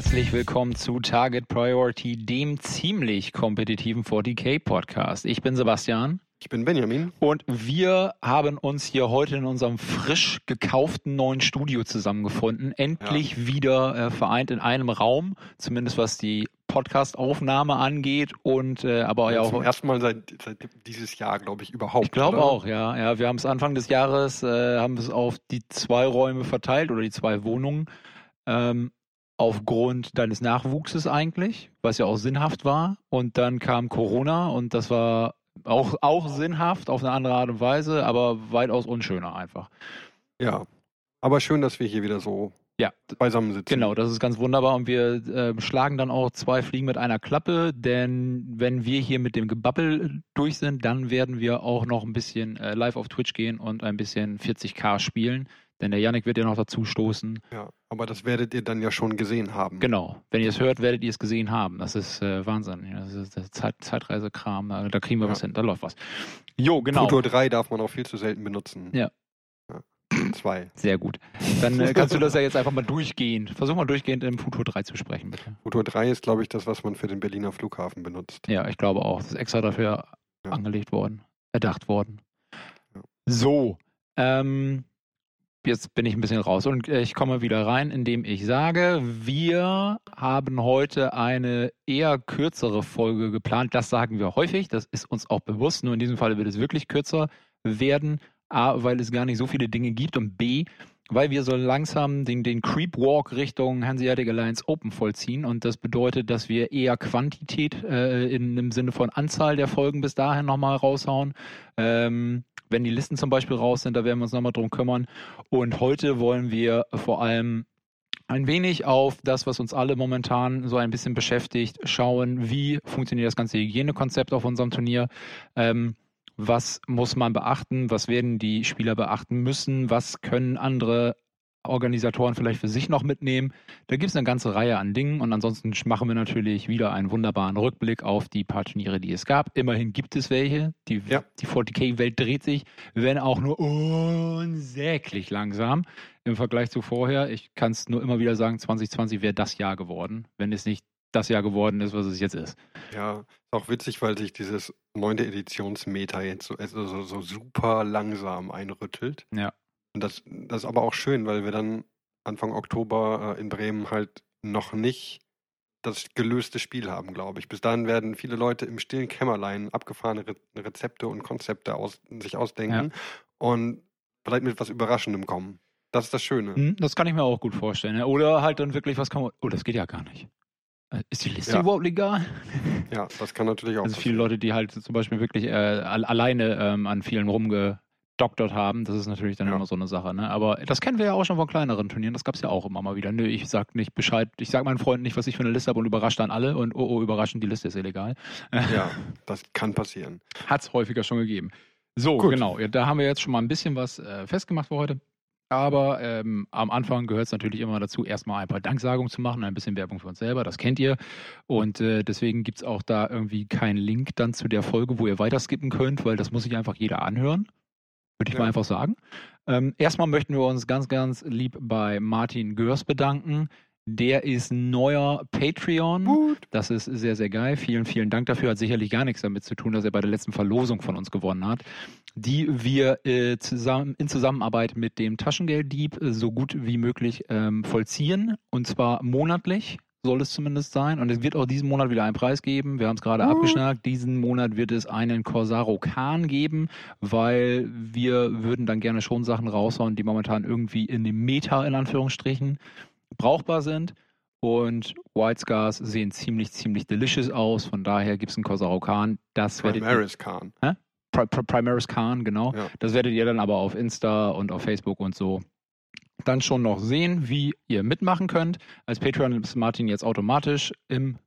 Herzlich willkommen zu Target Priority, dem ziemlich kompetitiven 40k Podcast. Ich bin Sebastian. Ich bin Benjamin. Und wir haben uns hier heute in unserem frisch gekauften neuen Studio zusammengefunden. Endlich ja. wieder äh, vereint in einem Raum, zumindest was die Podcast-Aufnahme angeht und äh, aber ja, auch zum ersten Mal seit, seit dieses Jahr, glaube ich, überhaupt. Ich glaube auch, ja, ja. Wir haben es Anfang des Jahres äh, haben es auf die zwei Räume verteilt oder die zwei Wohnungen ähm, aufgrund deines Nachwuchses eigentlich, was ja auch sinnhaft war. Und dann kam Corona und das war auch, auch sinnhaft auf eine andere Art und Weise, aber weitaus unschöner einfach. Ja, aber schön, dass wir hier wieder so ja, beisammen sitzen. Genau, das ist ganz wunderbar und wir äh, schlagen dann auch zwei Fliegen mit einer Klappe, denn wenn wir hier mit dem Gebabbel durch sind, dann werden wir auch noch ein bisschen äh, live auf Twitch gehen und ein bisschen 40k spielen. Denn der Yannick wird ja noch dazu stoßen. Ja, aber das werdet ihr dann ja schon gesehen haben. Genau. Wenn ihr es hört, werdet ihr es gesehen haben. Das ist äh, Wahnsinn. Das ist der Zeit Zeitreisekram. Da, da kriegen wir ja. was hin. Da läuft was. Jo, genau. Futur 3 darf man auch viel zu selten benutzen. Ja. ja. Zwei. Sehr gut. Dann äh, kannst du das ja jetzt einfach mal durchgehend. Versuch mal durchgehend im Futur 3 zu sprechen, bitte. Futur 3 ist, glaube ich, das, was man für den Berliner Flughafen benutzt. Ja, ich glaube auch. Das ist extra dafür ja. angelegt worden, erdacht worden. So. Ähm, jetzt bin ich ein bisschen raus und äh, ich komme wieder rein, indem ich sage, wir haben heute eine eher kürzere Folge geplant. Das sagen wir häufig, das ist uns auch bewusst. Nur in diesem Fall wird es wirklich kürzer werden. A, weil es gar nicht so viele Dinge gibt und B, weil wir so langsam den, den Creep Walk Richtung Hanseatic Alliance Open vollziehen und das bedeutet, dass wir eher Quantität äh, in, im Sinne von Anzahl der Folgen bis dahin nochmal raushauen. Ähm, wenn die Listen zum Beispiel raus sind, da werden wir uns nochmal drum kümmern. Und heute wollen wir vor allem ein wenig auf das, was uns alle momentan so ein bisschen beschäftigt, schauen, wie funktioniert das ganze Hygienekonzept auf unserem Turnier. Ähm, was muss man beachten? Was werden die Spieler beachten müssen? Was können andere Organisatoren vielleicht für sich noch mitnehmen. Da gibt es eine ganze Reihe an Dingen und ansonsten machen wir natürlich wieder einen wunderbaren Rückblick auf die paar Turniere, die es gab. Immerhin gibt es welche. Die, ja. die 40k-Welt dreht sich, wenn auch nur unsäglich langsam im Vergleich zu vorher. Ich kann es nur immer wieder sagen, 2020 wäre das Jahr geworden, wenn es nicht das Jahr geworden ist, was es jetzt ist. Ja, ist auch witzig, weil sich dieses neunte Editionsmeter jetzt so, also so, so super langsam einrüttelt. Ja. Und das, das ist aber auch schön, weil wir dann Anfang Oktober äh, in Bremen halt noch nicht das gelöste Spiel haben, glaube ich. Bis dahin werden viele Leute im stillen Kämmerlein abgefahrene Re Rezepte und Konzepte aus, sich ausdenken ja. und vielleicht mit was Überraschendem kommen. Das ist das Schöne. Hm, das kann ich mir auch gut vorstellen. Oder halt dann wirklich was kann man. Oh, das geht ja gar nicht. Äh, ist die Liste ja. überhaupt legal? Ja, das kann natürlich auch. Also viele Leute, die halt zum Beispiel wirklich äh, alleine ähm, an vielen rumge doktort haben, das ist natürlich dann ja. immer so eine Sache. Ne? Aber das kennen wir ja auch schon von kleineren Turnieren, das gab es ja auch immer mal wieder. Nö, ich sag nicht Bescheid, ich sag meinen Freunden nicht, was ich für eine Liste habe und überrasche dann alle und oh, oh, überraschend, die Liste ist illegal. Ja, das kann passieren. Hat es häufiger schon gegeben. So, Gut. genau, da haben wir jetzt schon mal ein bisschen was äh, festgemacht für heute. Aber ähm, am Anfang gehört es natürlich immer dazu, erstmal ein paar Danksagungen zu machen, ein bisschen Werbung für uns selber, das kennt ihr. Und äh, deswegen gibt es auch da irgendwie keinen Link dann zu der Folge, wo ihr weiter skippen könnt, weil das muss sich einfach jeder anhören. Würde ich ja. mal einfach sagen. Ähm, erstmal möchten wir uns ganz, ganz lieb bei Martin Görs bedanken. Der ist neuer Patreon. Gut. Das ist sehr, sehr geil. Vielen, vielen Dank dafür. Hat sicherlich gar nichts damit zu tun, dass er bei der letzten Verlosung von uns gewonnen hat, die wir äh, zusammen, in Zusammenarbeit mit dem Taschengelddieb äh, so gut wie möglich ähm, vollziehen. Und zwar monatlich soll es zumindest sein. Und es wird auch diesen Monat wieder einen Preis geben. Wir haben es gerade abgeschnackt. Diesen Monat wird es einen Corsaro Khan geben, weil wir würden dann gerne schon Sachen raushauen, die momentan irgendwie in dem Meta in Anführungsstrichen brauchbar sind. Und White Scars sehen ziemlich, ziemlich delicious aus. Von daher gibt es einen Corsaro Khan. Das Primaris Khan. Hä? Primaris Khan, genau. Ja. Das werdet ihr dann aber auf Insta und auf Facebook und so dann schon noch sehen, wie ihr mitmachen könnt. Als Patreon ist Martin jetzt automatisch im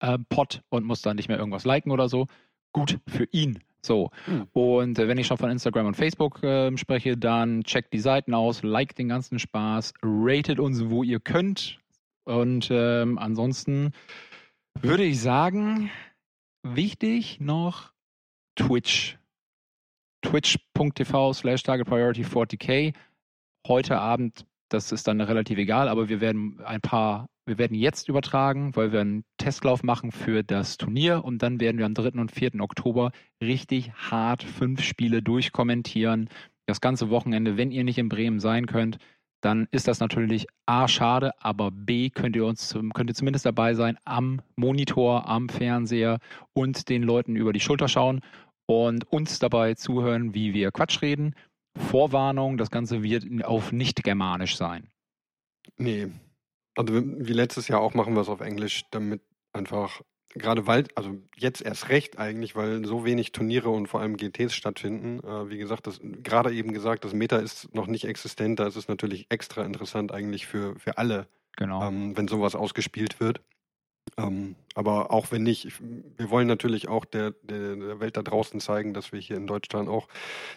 äh, Pod und muss dann nicht mehr irgendwas liken oder so. Gut für ihn. So. Mhm. Und äh, wenn ich schon von Instagram und Facebook äh, spreche, dann checkt die Seiten aus, liked den ganzen Spaß, ratet uns, wo ihr könnt. Und ähm, ansonsten würde ich sagen, wichtig noch Twitch. Twitch.tv slash Target Priority 40k heute Abend das ist dann relativ egal, aber wir werden ein paar, wir werden jetzt übertragen, weil wir einen Testlauf machen für das Turnier und dann werden wir am 3. und 4. Oktober richtig hart fünf Spiele durchkommentieren. Das ganze Wochenende, wenn ihr nicht in Bremen sein könnt, dann ist das natürlich A schade, aber B könnt ihr uns könnt ihr zumindest dabei sein am Monitor, am Fernseher und den Leuten über die Schulter schauen und uns dabei zuhören, wie wir Quatsch reden. Vorwarnung, das Ganze wird auf nicht germanisch sein. Nee. Also wie letztes Jahr auch machen wir es auf Englisch, damit einfach gerade weil, also jetzt erst recht eigentlich, weil so wenig Turniere und vor allem GTs stattfinden. Äh, wie gesagt, das gerade eben gesagt, das Meta ist noch nicht existent, da ist es natürlich extra interessant eigentlich für, für alle, genau. ähm, wenn sowas ausgespielt wird. Ähm, aber auch wenn nicht, wir wollen natürlich auch der, der, der, Welt da draußen zeigen, dass wir hier in Deutschland auch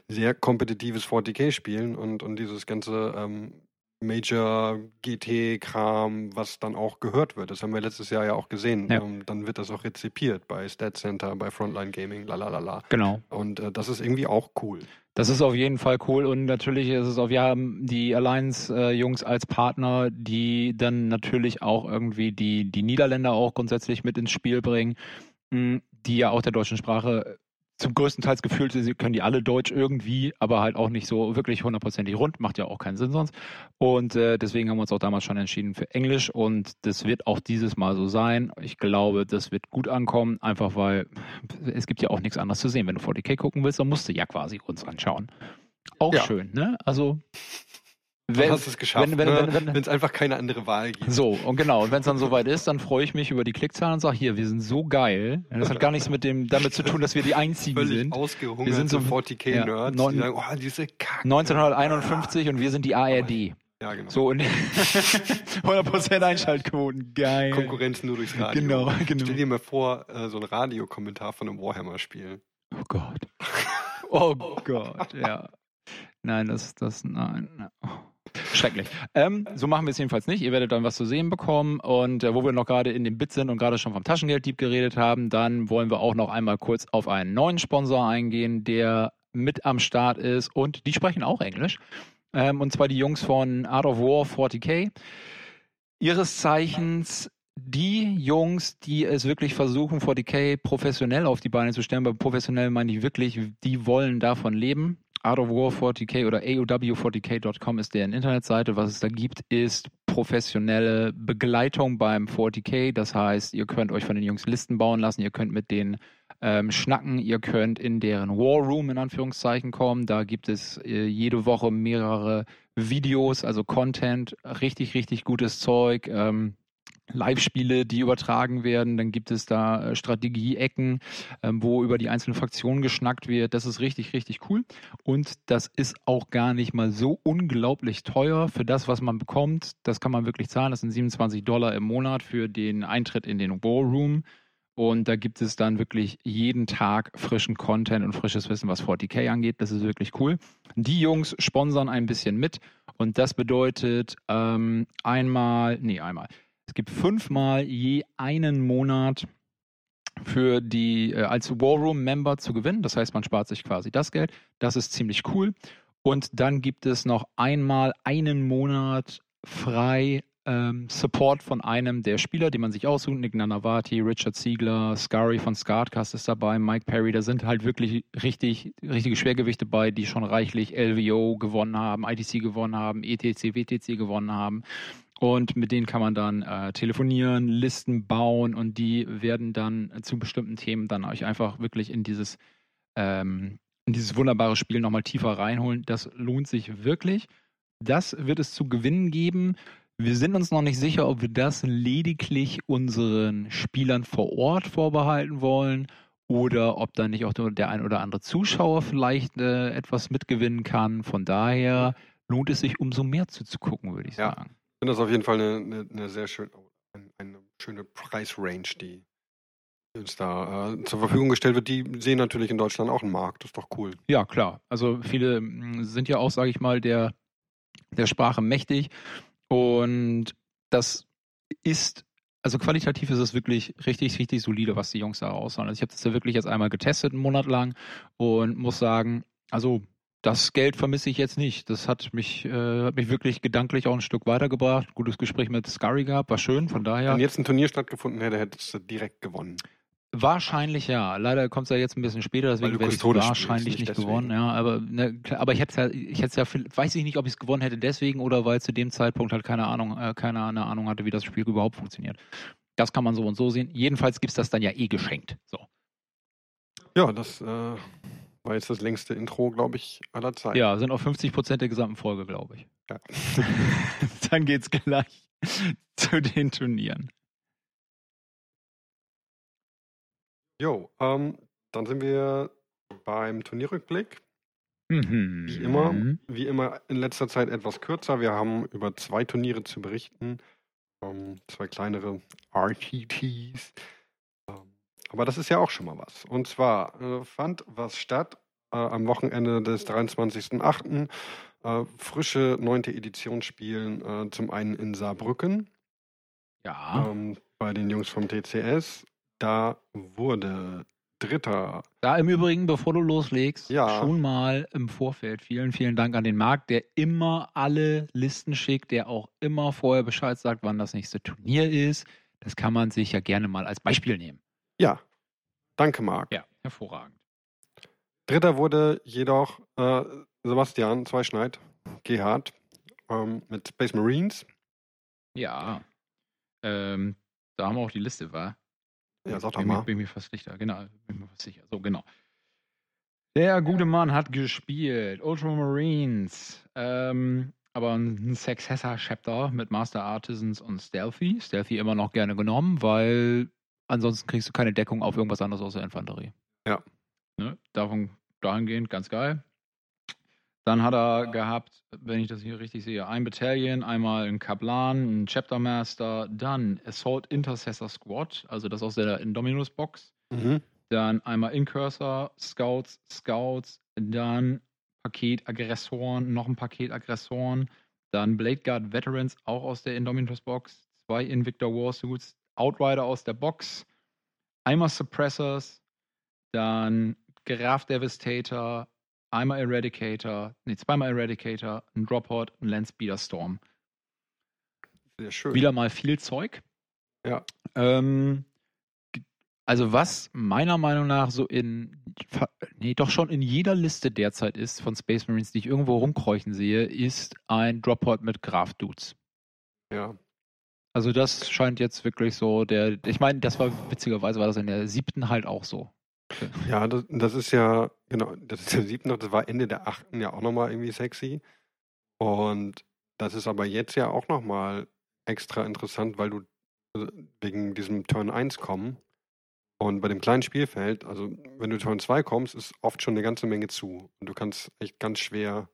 sehr kompetitives 40k spielen und, und dieses ganze ähm, Major GT-Kram, was dann auch gehört wird. Das haben wir letztes Jahr ja auch gesehen. Ja. Ähm, dann wird das auch rezipiert bei Stat Center, bei Frontline Gaming, lalalala. Genau. Und äh, das ist irgendwie auch cool. Das ist auf jeden Fall cool und natürlich ist es auch, wir haben die Alliance-Jungs äh, als Partner, die dann natürlich auch irgendwie die, die Niederländer auch grundsätzlich mit ins Spiel bringen, hm, die ja auch der deutschen Sprache zum größten Teil gefühlt, sie können die alle Deutsch irgendwie, aber halt auch nicht so wirklich hundertprozentig rund, macht ja auch keinen Sinn sonst. Und äh, deswegen haben wir uns auch damals schon entschieden für Englisch und das wird auch dieses Mal so sein. Ich glaube, das wird gut ankommen, einfach weil es gibt ja auch nichts anderes zu sehen. Wenn du 40k gucken willst, dann musst du ja quasi uns anschauen. Auch ja. schön, ne? Also wenn, hast es geschafft, wenn es ne? wenn, wenn, einfach keine andere Wahl gibt. So, und genau, und wenn es dann soweit ist, dann freue ich mich über die Klickzahlen und sage, hier, wir sind so geil. Das hat gar nichts mit dem damit zu tun, dass wir die Einzigen Völlig sind. ausgehungert wir sind so 40k-Nerds, ja, die sagen, oh, diese Kacke. 1951 und wir sind die ARD. Ja, genau. So, und 100% Einschaltquoten, geil. Konkurrenz nur durchs Radio. Genau, genau. Stell dir mal vor, äh, so ein Radiokommentar von einem Warhammer-Spiel. Oh Gott. Oh Gott, ja. Nein, das, das, nein. Oh. Schrecklich. Ähm, so machen wir es jedenfalls nicht. Ihr werdet dann was zu sehen bekommen. Und äh, wo wir noch gerade in dem Bit sind und gerade schon vom Taschengelddieb geredet haben, dann wollen wir auch noch einmal kurz auf einen neuen Sponsor eingehen, der mit am Start ist. Und die sprechen auch Englisch. Ähm, und zwar die Jungs von Art of War 40k. Ihres Zeichens die Jungs, die es wirklich versuchen, 40k professionell auf die Beine zu stellen, bei professionell meine ich wirklich, die wollen davon leben. Art of War 40k oder AOW40k.com ist deren Internetseite. Was es da gibt, ist professionelle Begleitung beim 40k. Das heißt, ihr könnt euch von den Jungs Listen bauen lassen, ihr könnt mit denen ähm, schnacken, ihr könnt in deren War Room in Anführungszeichen kommen. Da gibt es äh, jede Woche mehrere Videos, also Content, richtig, richtig gutes Zeug. Ähm, Live-Spiele, die übertragen werden. Dann gibt es da äh, Strategie-Ecken, ähm, wo über die einzelnen Fraktionen geschnackt wird. Das ist richtig, richtig cool. Und das ist auch gar nicht mal so unglaublich teuer für das, was man bekommt. Das kann man wirklich zahlen. Das sind 27 Dollar im Monat für den Eintritt in den War Room. Und da gibt es dann wirklich jeden Tag frischen Content und frisches Wissen, was 40k angeht. Das ist wirklich cool. Die Jungs sponsern ein bisschen mit. Und das bedeutet ähm, einmal, nee, einmal. Es gibt fünfmal je einen Monat für die äh, als War Room Member zu gewinnen. Das heißt, man spart sich quasi das Geld. Das ist ziemlich cool. Und dann gibt es noch einmal einen Monat frei ähm, Support von einem der Spieler, den man sich aussucht. Nick Nanavati, Richard Siegler, Scary von Scartcast ist dabei, Mike Perry. Da sind halt wirklich richtig, richtige Schwergewichte bei, die schon reichlich LVO gewonnen haben, ITC gewonnen haben, ETC, WTC gewonnen haben. Und mit denen kann man dann äh, telefonieren, Listen bauen und die werden dann zu bestimmten Themen dann euch einfach wirklich in dieses, ähm, in dieses wunderbare Spiel nochmal tiefer reinholen. Das lohnt sich wirklich. Das wird es zu gewinnen geben. Wir sind uns noch nicht sicher, ob wir das lediglich unseren Spielern vor Ort vorbehalten wollen oder ob da nicht auch der ein oder andere Zuschauer vielleicht äh, etwas mitgewinnen kann. Von daher lohnt es sich umso mehr zuzugucken, würde ich ja. sagen finde das auf jeden Fall eine, eine, eine sehr schön, eine, eine schöne Preisrange, die uns da äh, zur Verfügung gestellt wird. Die sehen natürlich in Deutschland auch einen Markt. Das ist doch cool. Ja, klar. Also viele hm, sind ja auch, sage ich mal, der, der Sprache mächtig. Und das ist, also qualitativ ist es wirklich richtig, richtig solide, was die Jungs da raushauen. Also ich habe das ja wirklich jetzt einmal getestet, einen Monat lang und muss sagen, also das Geld vermisse ich jetzt nicht. Das hat mich, äh, hat mich wirklich gedanklich auch ein Stück weitergebracht. Gutes Gespräch mit Scurry gehabt, war schön, von daher. Wenn jetzt ein Turnier stattgefunden hätte, hättest du direkt gewonnen. Wahrscheinlich ja. Leider kommt es ja jetzt ein bisschen später, deswegen werde ich wahrscheinlich nicht, nicht gewonnen. Ja, aber, ne, aber ich hätte ja, ich hätte ja, weiß ich nicht, ob ich es gewonnen hätte deswegen oder weil zu dem Zeitpunkt halt keine Ahnung, äh, keine eine Ahnung hatte, wie das Spiel überhaupt funktioniert. Das kann man so und so sehen. Jedenfalls gibt es das dann ja eh geschenkt. So. Ja, das äh, war jetzt das längste Intro, glaube ich, aller Zeiten. Ja, sind auch 50 Prozent der gesamten Folge, glaube ich. Ja. dann geht's gleich zu den Turnieren. Jo, ähm, dann sind wir beim Turnierrückblick. Mhm. Wie immer, wie immer in letzter Zeit etwas kürzer. Wir haben über zwei Turniere zu berichten. Ähm, zwei kleinere RTTs. Aber das ist ja auch schon mal was. Und zwar äh, fand was statt äh, am Wochenende des 23.08. Äh, frische neunte Edition spielen äh, zum einen in Saarbrücken. Ja. Ähm, bei den Jungs vom TCS da wurde Dritter. Da im Übrigen, bevor du loslegst, ja. schon mal im Vorfeld vielen, vielen Dank an den Marc, der immer alle Listen schickt, der auch immer vorher Bescheid sagt, wann das nächste Turnier ist. Das kann man sich ja gerne mal als Beispiel nehmen. Ja, danke Marc. Ja, hervorragend. Dritter wurde jedoch äh, Sebastian Zweischneid, Gerhard, ähm, mit Space Marines. Ja, ähm, da haben wir auch die Liste, war. Ja, sag doch bin mal. Mir, bin mir fast sicher, genau. Bin mir fast sicher. So, genau. Der gute Mann hat gespielt. Ultramarines. Ähm, aber ein Successor-Chapter mit Master Artisans und Stealthy. Stealthy immer noch gerne genommen, weil ansonsten kriegst du keine Deckung auf irgendwas anderes außer Infanterie. Ja. Ne? Davon, dahingehend ganz geil. Dann hat er gehabt, wenn ich das hier richtig sehe, ein Battalion, einmal ein Kaplan, ein Chapter Master, dann Assault Intercessor Squad, also das aus der Indominus Box. Mhm. Dann einmal Incursor, Scouts, Scouts, dann Paket Aggressoren, noch ein Paket Aggressoren, dann Blade Guard Veterans, auch aus der Indominus Box, zwei Invictor Warsuits, Outrider aus der Box, einmal Suppressors, dann Graf Devastator, einmal Eradicator, nee, zweimal Eradicator, ein Drophot, ein Landspeeder Storm. Sehr schön. Wieder mal viel Zeug. Ja. Ähm, also was meiner Meinung nach so in, nee, doch schon in jeder Liste derzeit ist von Space Marines, die ich irgendwo rumkreuchen sehe, ist ein Drophot mit Graf Dudes. Ja. Also das scheint jetzt wirklich so der, ich meine, das war witzigerweise war das in der siebten halt auch so. Ja, das, das ist ja, genau, das ist der siebte, das war Ende der achten ja auch nochmal irgendwie sexy. Und das ist aber jetzt ja auch nochmal extra interessant, weil du äh, wegen diesem Turn 1 kommen und bei dem kleinen Spielfeld, also wenn du Turn 2 kommst, ist oft schon eine ganze Menge zu. Und du kannst echt ganz schwer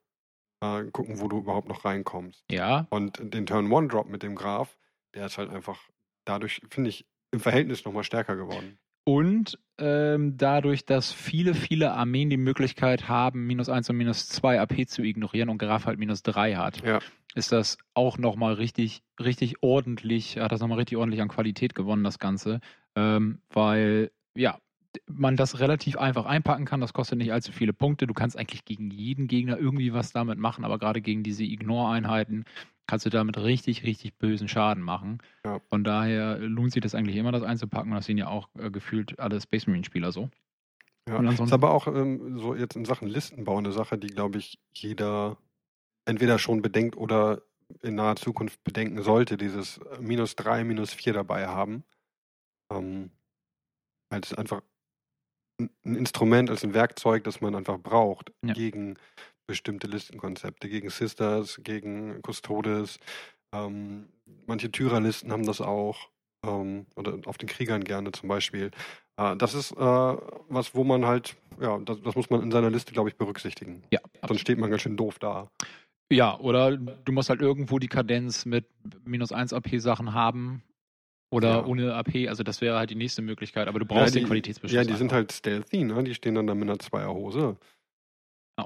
äh, gucken, wo du überhaupt noch reinkommst. Ja. Und den Turn 1 Drop mit dem Graph, der ist halt einfach dadurch, finde ich, im Verhältnis nochmal stärker geworden. Und ähm, dadurch, dass viele, viele Armeen die Möglichkeit haben, minus 1 und minus 2 AP zu ignorieren und Graf halt minus 3 hat, ja. ist das auch nochmal richtig, richtig ordentlich, hat das nochmal richtig ordentlich an Qualität gewonnen, das Ganze. Ähm, weil, ja, man das relativ einfach einpacken kann. Das kostet nicht allzu viele Punkte. Du kannst eigentlich gegen jeden Gegner irgendwie was damit machen, aber gerade gegen diese Ignore-Einheiten kannst du damit richtig, richtig bösen Schaden machen. Ja. Von daher lohnt sich das eigentlich immer, das einzupacken. Und das sehen ja auch äh, gefühlt alle Space Marine-Spieler so. Ja, das ist aber auch ähm, so jetzt in Sachen Listenbau eine Sache, die, glaube ich, jeder entweder schon bedenkt oder in naher Zukunft bedenken sollte, dieses minus 3, minus 4 dabei haben. Ähm, als einfach ein Instrument, als ein Werkzeug, das man einfach braucht ja. gegen bestimmte Listenkonzepte, gegen Sisters, gegen Custodes. Ähm, manche Tyrerlisten haben das auch. Ähm, oder auf den Kriegern gerne zum Beispiel. Äh, das ist äh, was, wo man halt, ja, das, das muss man in seiner Liste, glaube ich, berücksichtigen. Ja. Sonst steht man ganz schön doof da. Ja, oder du musst halt irgendwo die Kadenz mit minus 1 AP-Sachen haben, oder ja. ohne AP, also das wäre halt die nächste Möglichkeit, aber du brauchst ja, die, den Qualitätsbeschluss. Ja, die sind halt stealthy, ne? Die stehen dann da mit einer Zweierhose. Oh.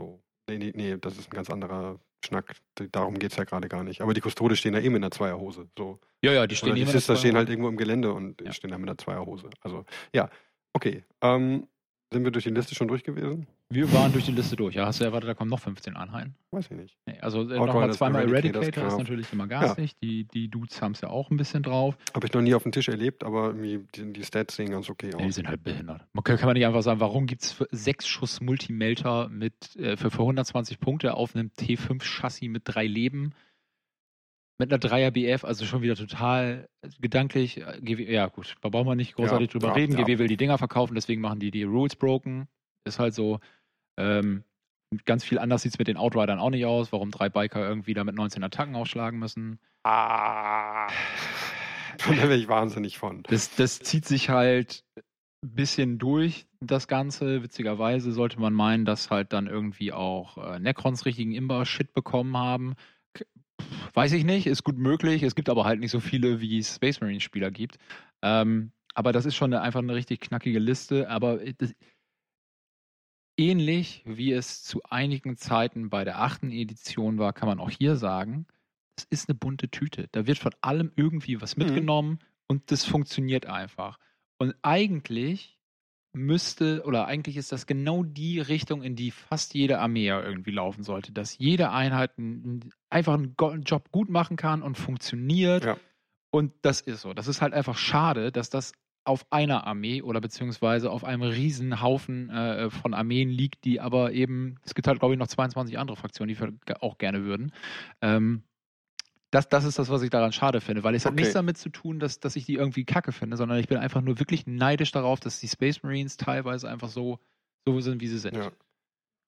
So. Nee, nee, nee, das ist ein ganz anderer Schnack. Darum geht es ja gerade gar nicht. Aber die Kustode stehen da eben in der Zweierhose. So. Ja, ja, die stehen Oder Die Sister stehen halt irgendwo im Gelände und ja. stehen da mit einer Zweierhose. Also, ja, okay. Ähm, sind wir durch die Liste schon durch gewesen? Wir waren durch die Liste durch. Ja, hast du erwartet, da kommen noch 15 Einheiten? Weiß ich nicht. Nee, also äh, nochmal zweimal Eradicator ist natürlich immer garstig. Die, die Dudes haben es ja auch ein bisschen drauf. Habe ich noch nie auf dem Tisch erlebt, aber die, die Stats sehen ganz okay Ja, die aus. sind halt behindert. Man kann, kann man nicht einfach sagen, warum gibt es sechs Schuss Multimelter mit äh, für, für 120 Punkte auf einem T5-Chassis mit drei Leben? Mit einer 3er BF, also schon wieder total gedanklich. äh, GW, ja, gut, da brauchen wir nicht großartig Ja, drüber ja, reden. ja. GW will die Dinger verkaufen, deswegen machen die die Rules broken. Ist halt so. Ähm, ganz viel anders sieht es mit den Outridern auch nicht aus. Warum drei Biker irgendwie da mit 19 Attacken aufschlagen müssen. Ah. Da wäre ich wahnsinnig von. Das, das zieht sich halt ein bisschen durch, das Ganze. Witzigerweise sollte man meinen, dass halt dann irgendwie auch äh, Necrons richtigen Imba-Shit bekommen haben. Pff, Weiß ich nicht, ist gut möglich. Es gibt aber halt nicht so viele, wie es Space Marine-Spieler gibt. Ähm, aber das ist schon eine, einfach eine richtig knackige Liste. Aber äh, das, ähnlich wie es zu einigen Zeiten bei der achten Edition war, kann man auch hier sagen, es ist eine bunte Tüte. Da wird von allem irgendwie was Mhm. mitgenommen und das funktioniert einfach. Und eigentlich müsste, oder eigentlich ist das genau die Richtung, in die fast jede Armee irgendwie laufen sollte, dass jede Einheit einfach einen Job gut machen kann und funktioniert. Ja. Und das ist so. Das ist halt einfach schade, dass das auf einer Armee oder beziehungsweise auf einem riesen Haufen äh, von Armeen liegt, die aber eben, es gibt halt, glaube ich, noch 22 andere Fraktionen, die auch gerne würden. Ähm, das, das ist das, was ich daran schade finde, weil es hat Okay. nichts damit zu tun, dass, dass ich die irgendwie kacke finde, sondern ich bin einfach nur wirklich neidisch darauf, dass die Space Marines teilweise einfach so, so sind, wie sie sind. Ja.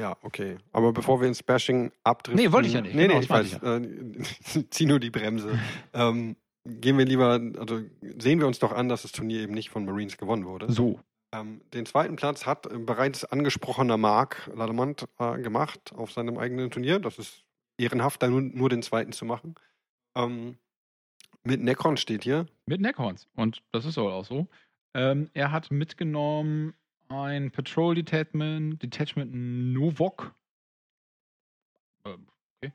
Ja, okay. Aber bevor wir ins Bashing abdriften. Nee, wollte ich ja nicht. Nee, Genau, nee, ich weiß. Äh, zieh nur die Bremse. ähm, gehen wir lieber, also sehen wir uns doch an, dass das Turnier eben nicht von Marines gewonnen wurde. So. Ähm, den zweiten Platz hat bereits angesprochener Marc Lademont äh, gemacht auf seinem eigenen Turnier. Das ist ehrenhaft, da nur, nur den zweiten zu machen. Ähm, mit Necron steht hier. Mit Neckhorns. Und das ist auch so. Ähm, er hat mitgenommen ein Patrol Detachment, Detachment Novok. Ähm, okay.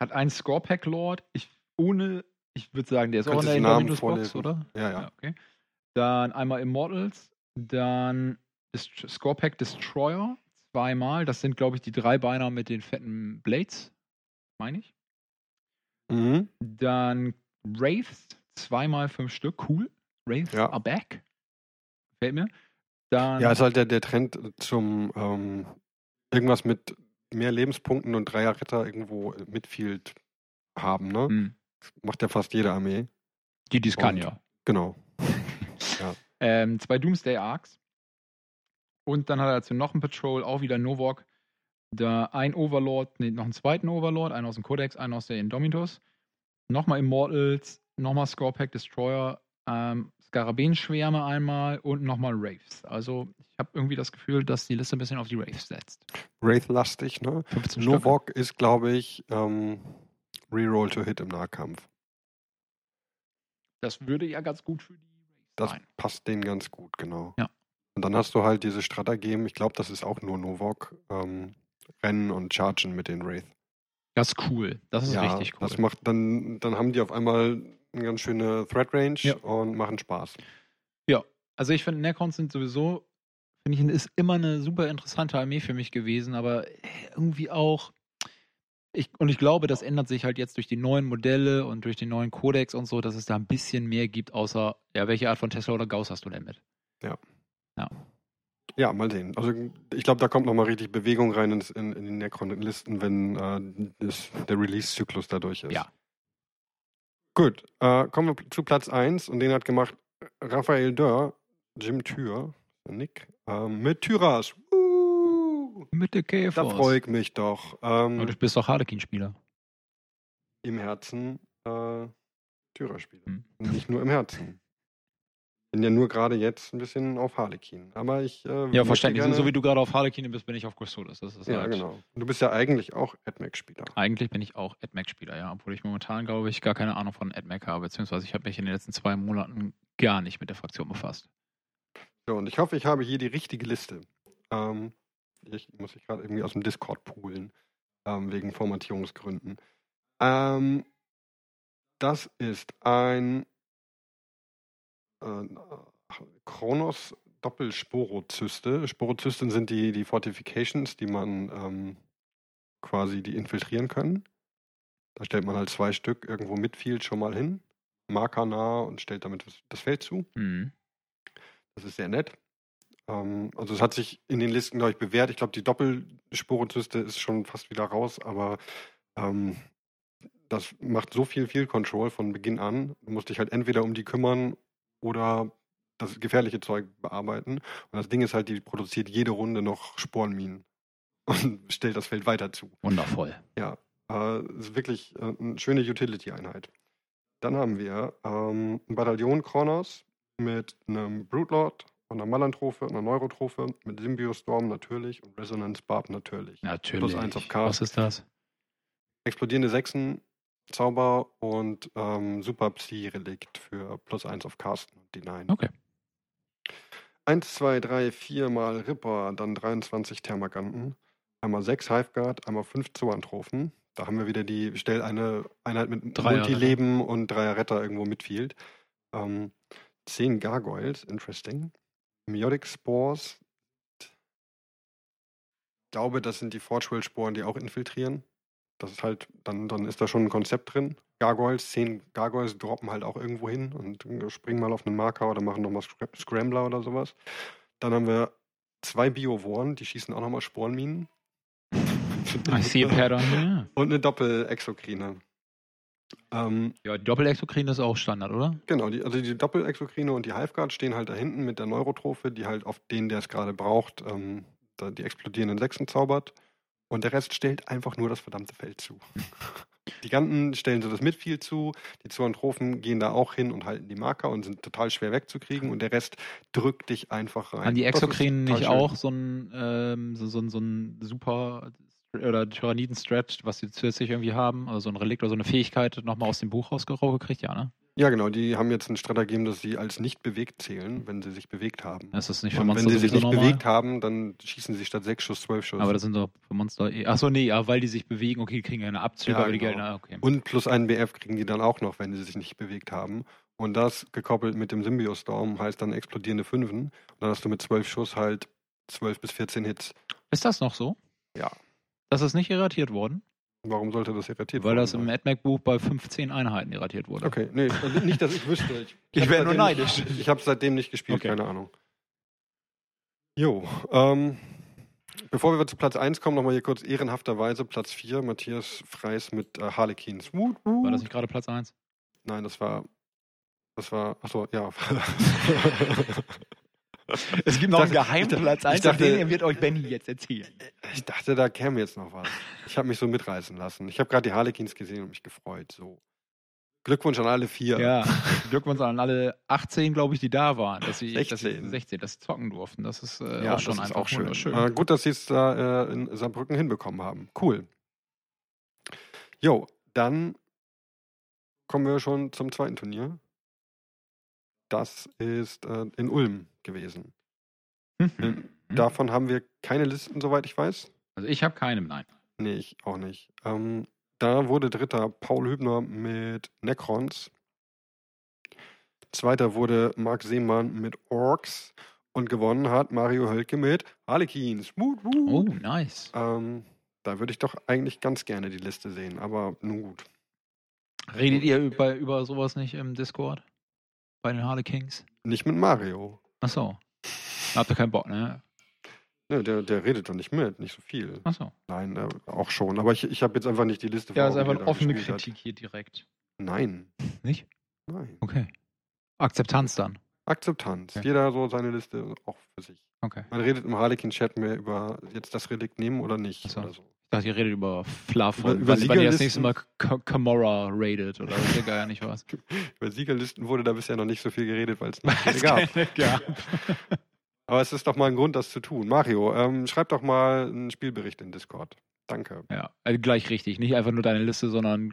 Hat einen Scorepack Lord. Ich, ohne, ich würde sagen, der ist auch in der Namen Box, oder? Ja, ja. okay. Dann einmal Immortals. Dann Dest Scorepack Destroyer. Zweimal. Das sind, glaube ich, die drei Beiner mit den fetten Blades. Meine ich. Mhm. Dann Wraiths, zweimal fünf Stück, cool. Wraiths Ja. are back. Gefällt mir. Dann, Ja, ist halt der, der Trend zum ähm, irgendwas mit mehr Lebenspunkten und Dreier Ritter irgendwo Midfield haben, ne? Hm, Macht ja fast jede Armee. die, die es kann, ja. Genau. Ähm, zwei Doomsday Arcs. Und dann hat er dazu noch ein Patrol, auch wieder Novok. Da ein Overlord, nee, noch einen zweiten Overlord, einen aus dem Codex, einen aus der Indomitus. Nochmal Immortals, nochmal Scorepack Destroyer, ähm, Skarabenschwärme einmal und nochmal Wraiths. Also ich habe irgendwie das Gefühl, dass die Liste ein bisschen auf die Wraiths setzt. Wraith-lastig, ne? 15 Stück. Novok ist, glaube ich, ähm, Reroll to Hit im Nahkampf. Das würde ja ganz gut für die Das sein. passt denen ganz gut, genau. Ja. Und dann hast du halt diese Stratagem, ich glaube, das ist auch nur Novok, ähm, Rennen und Chargen mit den Wraith. Das ist cool. Das ist ja, richtig cool. das macht dann, dann haben die auf einmal eine ganz schöne Threat Range Ja. und machen Spaß. Also ich finde, Necrons sind sowieso, finde ich, ist immer eine super interessante Armee für mich gewesen, aber irgendwie auch, ich, und ich glaube, das ändert sich halt jetzt durch die neuen Modelle und durch den neuen Kodex und so, dass es da ein bisschen mehr gibt, außer, ja, welche Art von Tesla oder Gauss hast du denn mit? Ja, mal sehen. Also ich glaube, da kommt nochmal richtig Bewegung rein ins, in, in die Necron-Listen, wenn äh, das, der Release-Zyklus dadurch ist. Ja. Gut, äh, kommen wir zu Platz 1 und den hat gemacht Raphael Dörr, Jim Thür, Nick, ähm, mit Tyras. Mit der da KFOs. freue ich mich doch. Ähm, du bist doch Harlequin-Spieler. Im Herzen äh, Tyrer-Spieler. Hm. Nicht nur im Herzen. Bin ja nur gerade jetzt ein bisschen auf Harlequin. Aber ich. Äh, Ja, verständlich. Gerne, So wie du gerade auf Harlequin bist, bin ich auf Custodes. Das ist ja, halt, genau. Du bist ja eigentlich auch AdMac-Spieler. Eigentlich bin ich auch AdMac-Spieler, ja. Obwohl ich momentan, glaube ich, gar keine Ahnung von AdMac habe. Beziehungsweise ich habe mich in den letzten zwei Monaten gar nicht mit der Fraktion befasst. So, und ich hoffe, ich habe hier die richtige Liste. Ähm, ich muss ich gerade irgendwie aus dem Discord poolen, ähm, wegen Formatierungsgründen. Ähm, das ist ein äh, Kronos Doppelsporozyste. Sporozysten sind die, die Fortifications, die man ähm, quasi die infiltrieren können. Da stellt man halt zwei Stück irgendwo mit Field schon mal hin, markernah und stellt damit das, das Feld zu. Mhm. Das ist sehr nett. Ähm, also es hat sich in den Listen, glaube ich, bewährt. Ich glaube, die Doppelsporenzyste ist schon fast wieder raus, aber ähm, das macht so viel Field Control von Beginn an. Du musst dich halt entweder um die kümmern oder das gefährliche Zeug bearbeiten. Und das Ding ist halt, die produziert jede Runde noch Sporenminen und stellt das Feld weiter zu. Wundervoll. Ja, äh, ist wirklich äh, eine schöne Utility-Einheit. Dann haben wir ähm, ein Bataillon Kronos mit einem Broodlord, einer Malantrophe, einer Neurotrophe, mit Symbiostorm natürlich und Resonance Barb natürlich. Natürlich. Plus eins auf Cast. Was ist das? Explodierende Sechsen, Zauber und ähm, Super Psi-Relikt für plus eins auf Casten und Denine. Okay. 1, 2, 3, 4 mal Ripper, dann 23 Thermaganten, einmal 6 Hiveguard, einmal 5 Zoantrophen. Da haben wir wieder die, stell eine Einheit mit Dreier Multileben und Dreier Retter irgendwo mitfield. Ähm, 10 Gargoyles, interesting. Meiotic Spores. Ich glaube, das sind die Forgewell-Sporen, die auch infiltrieren. Das ist halt, dann, dann ist da schon ein Konzept drin. Gargoyles, 10 Gargoyles droppen halt auch irgendwo hin und springen mal auf einen Marker oder machen nochmal Scra Scrambler oder sowas. Dann haben wir zwei Biovoren, die schießen auch nochmal Sporenminen. I see a pattern. Und eine Doppel-Exokrine. Ähm, ja die Doppelexokrine ist auch Standard, oder? genau, die, also die Doppel-Exokrine und die Hiveguard stehen halt da hinten mit der Neurotrophe, die halt auf den, der es gerade braucht, ähm, die explodierenden Sechsen zaubert. Und der Rest stellt einfach nur das verdammte Feld zu. Die Ganten stellen so das Midfield zu, die Zoantrophen gehen da auch hin und halten die Marker und sind total schwer wegzukriegen und der Rest drückt dich einfach rein. Haben die Exokrinen nicht schön. auch so ein, ähm, so, so, so ein super oder Tyranniden-Stretch, was sie zusätzlich irgendwie haben? Also so ein Relikt oder so eine Fähigkeit nochmal aus dem Buch rausgekriegt, ja, ne? Ja, genau, die haben jetzt ein Stratagem, dass sie als nicht bewegt zählen, wenn sie sich bewegt haben. Das ist nicht für Und Monster wenn sie sich nicht normal. bewegt haben, dann schießen sie statt sechs Schuss zwölf Schuss. Aber das sind doch für Monster eh. Achso, nee, ja, weil die sich bewegen, okay, die kriegen ja eine Abzüge, Ja, aber die genau. gelten, ah, okay. Und plus einen BF kriegen die dann auch noch, wenn sie sich nicht bewegt haben. Und das gekoppelt mit dem Symbiostorm heißt dann explodierende Fünfen. Und dann hast du mit zwölf Schuss halt zwölf bis 14 Hits. Ist das noch so? Ja. Das ist nicht irratiert worden? Warum sollte das irritiert Weil worden das im? AdMac-Buch bei 15 Einheiten irratiert wurde. Okay, nee, nicht, dass ich wüsste. Ich, Ich hab wär nur neidisch. Nicht, ich habe seitdem nicht gespielt, Okay. keine Ahnung. Jo, ähm, bevor wir zu Platz 1 kommen, nochmal hier kurz ehrenhafterweise Platz 4, Matthias Freis mit äh, Harlequins. Wut, wut. War das nicht gerade Platz 1? Nein, das war, das war, achso, ja. Es gibt noch einen geheimen Platz ich dachte- den wird euch Benny jetzt erzählen. Ich dachte, da käme jetzt noch was. Ich habe mich so mitreißen lassen. Ich habe gerade die Harlequins gesehen und mich gefreut. So. Glückwunsch an alle vier. Ja, Glückwunsch an alle 18, glaube ich, die da waren, dass sie, Dass 16. sie 16, dass sie zocken durften. Das ist äh, Ja, auch schon einfach auch schön. Äh, gut, dass sie es da äh, in Saarbrücken hinbekommen haben. Cool. Jo, dann kommen wir schon zum zweiten Turnier. Das ist äh, in Ulm gewesen. Mhm. Davon haben wir keine Listen, soweit ich weiß. Also ich habe keine, nein. Nee, ich auch nicht. Ähm, da wurde Dritter Paul Hübner mit Necrons. Zweiter wurde Marc Seemann mit Orks. Und gewonnen hat Mario Hölke mit Harlequins. Oh, nice. Ähm, da würde ich doch eigentlich ganz gerne die Liste sehen, aber nun gut. Redet ihr über, über sowas nicht im Discord? Bei den Harlequins? Nicht mit Mario. Achso. Habt ihr keinen Bock, ne? Ne, der, der redet doch nicht mit, nicht so viel. Achso. Nein, äh, auch schon. Aber ich, ich habe jetzt einfach nicht die Liste Ja, ist einfach eine da offene gespielt hat. Kritik hier direkt. Nein, Nicht? nein. Okay. Akzeptanz dann. Akzeptanz. Okay. Jeder so seine Liste auch für sich. Okay. Man redet im Harlequin-Chat mehr über jetzt das Relikt nehmen oder nicht. Ach so. Oder so. Ich dachte, ihr redet über Fluff Über- und über weil, weil ihr das nächste Mal Kamora raidet oder weiß ja gar nicht was. Über Siegerlisten wurde da bisher noch nicht so viel geredet, weil es nicht gab. gab. Aber es ist doch mal ein Grund, das zu tun. Mario, ähm, schreib doch mal einen Spielbericht in Discord. Danke. Ja, also gleich richtig. Nicht einfach nur deine Liste, sondern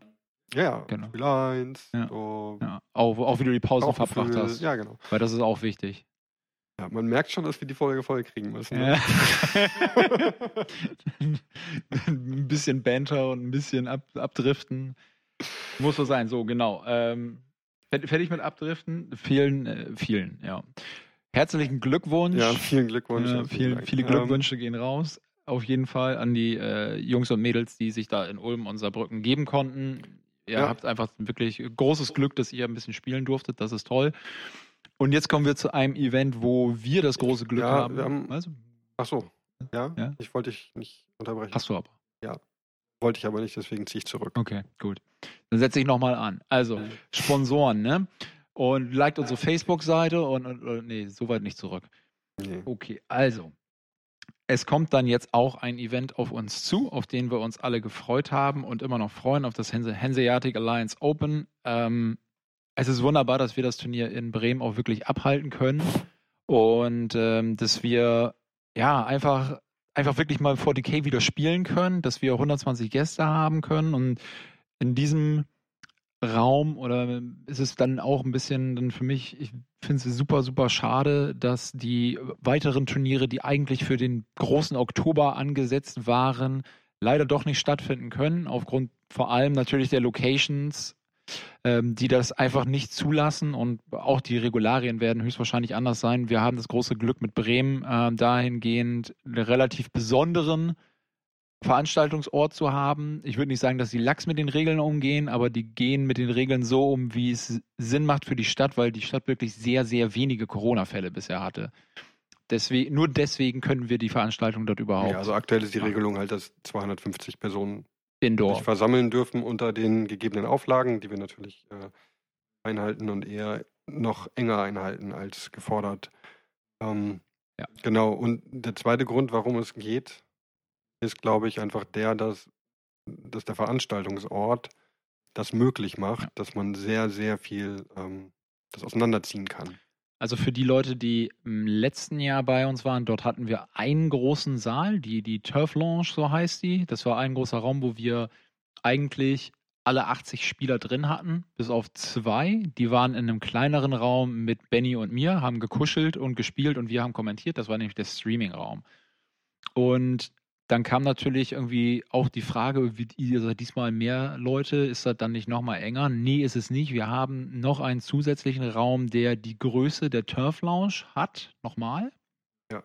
Ja, ja. Genau. Spiel 1. Ja. So, ja, auch, auch wie du die Pausen verbracht hast. Ja, genau. Weil das ist auch wichtig. Ja, man merkt schon, dass wir die Folge voll kriegen müssen. Ne? Ja. ein bisschen Banter und ein bisschen ab, abdriften. Muss so sein, so genau. Ähm, fer- fertig mit Abdriften? Vielen, äh, vielen, ja. herzlichen Glückwunsch. Ja, vielen Glückwunsch. Äh, viel, viele Glückwünsche ähm, gehen raus. Auf jeden Fall an die äh, Jungs und Mädels, die sich da in Ulm und Saarbrücken geben konnten. Ihr ja. habt einfach wirklich großes Glück, dass ihr ein bisschen spielen durftet. Das ist toll. Und jetzt kommen wir zu einem Event, wo wir das große Glück ja, haben. haben also, ach so. Ja, ja, ich wollte dich nicht unterbrechen. Hast du aber. Ja, wollte ich aber nicht, deswegen ziehe ich zurück. Okay, gut. Dann setze ich nochmal an. Also, Sponsoren, ne? Und liked unsere Facebook-Seite und, und, und, nee, soweit nicht zurück. Nee. Okay, also. Es kommt dann jetzt auch ein Event auf uns zu, auf den wir uns alle gefreut haben und immer noch freuen, auf das Hanseatic Alliance Open. Ähm, es ist wunderbar, dass wir das Turnier in Bremen auch wirklich abhalten können und ähm, dass wir ja einfach einfach wirklich mal 40k wieder spielen können, dass wir 120 Gäste haben können und in diesem Raum oder ist es dann auch ein bisschen dann für mich, ich finde es super, super schade, dass die weiteren Turniere, die eigentlich für den großen Oktober angesetzt waren, leider doch nicht stattfinden können, aufgrund vor allem natürlich der Locations ähm, die das einfach nicht zulassen und auch die Regularien werden höchstwahrscheinlich anders sein. Wir haben das große Glück mit Bremen äh, dahingehend einen relativ besonderen Veranstaltungsort zu haben. Ich würde nicht sagen, dass die Lachs mit den Regeln umgehen, aber die gehen mit den Regeln so um, wie es Sinn macht für die Stadt, weil die Stadt wirklich sehr, sehr wenige Corona-Fälle bisher hatte. Deswegen, nur deswegen können wir die Veranstaltung dort überhaupt. Ja, also aktuell ist die Regelung halt, dass 250 Personen Indoor. sich versammeln dürfen unter den gegebenen Auflagen, die wir natürlich äh, einhalten und eher noch enger einhalten als gefordert. Ähm, ja. Genau, und der zweite Grund, warum es geht, ist, glaube ich, einfach der, dass, dass der Veranstaltungsort das möglich macht, ja. dass man sehr, sehr viel ähm, das auseinanderziehen kann. Also für die Leute, die im letzten Jahr bei uns waren, dort hatten wir einen großen Saal, die, die Turf Lounge, so heißt die. Das war ein großer Raum, wo wir eigentlich alle 80 Spieler drin hatten, bis auf zwei. Die waren in einem kleineren Raum mit Benny und mir, haben gekuschelt und gespielt und wir haben kommentiert. Das war nämlich der Streaming-Raum. Und dann kam natürlich irgendwie auch die Frage, wie, ihr seid diesmal mehr Leute, ist das dann nicht nochmal enger? Nee, ist es nicht. Wir haben noch einen zusätzlichen Raum, der die Größe der Turf Lounge hat, nochmal. Ja.